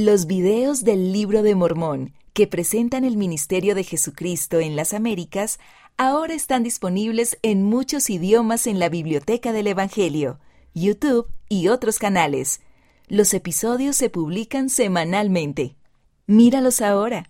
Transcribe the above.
Los videos del libro de Mormón que presentan el ministerio de Jesucristo en las Américas ahora están disponibles en muchos idiomas en la Biblioteca del Evangelio, YouTube y otros canales. Los episodios se publican semanalmente. Míralos ahora.